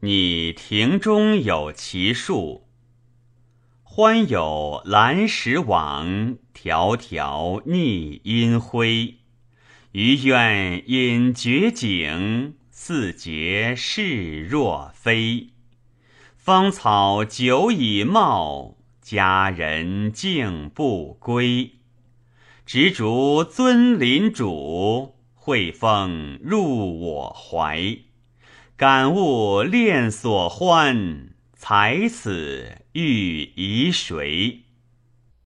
你庭中有奇树。欢有兰石网，迢迢逆阴晖。余愿饮绝景，四节势若非。芳草久已茂，佳人竟不归。执烛尊林主，惠风入我怀。感悟恋所欢，才此欲移谁？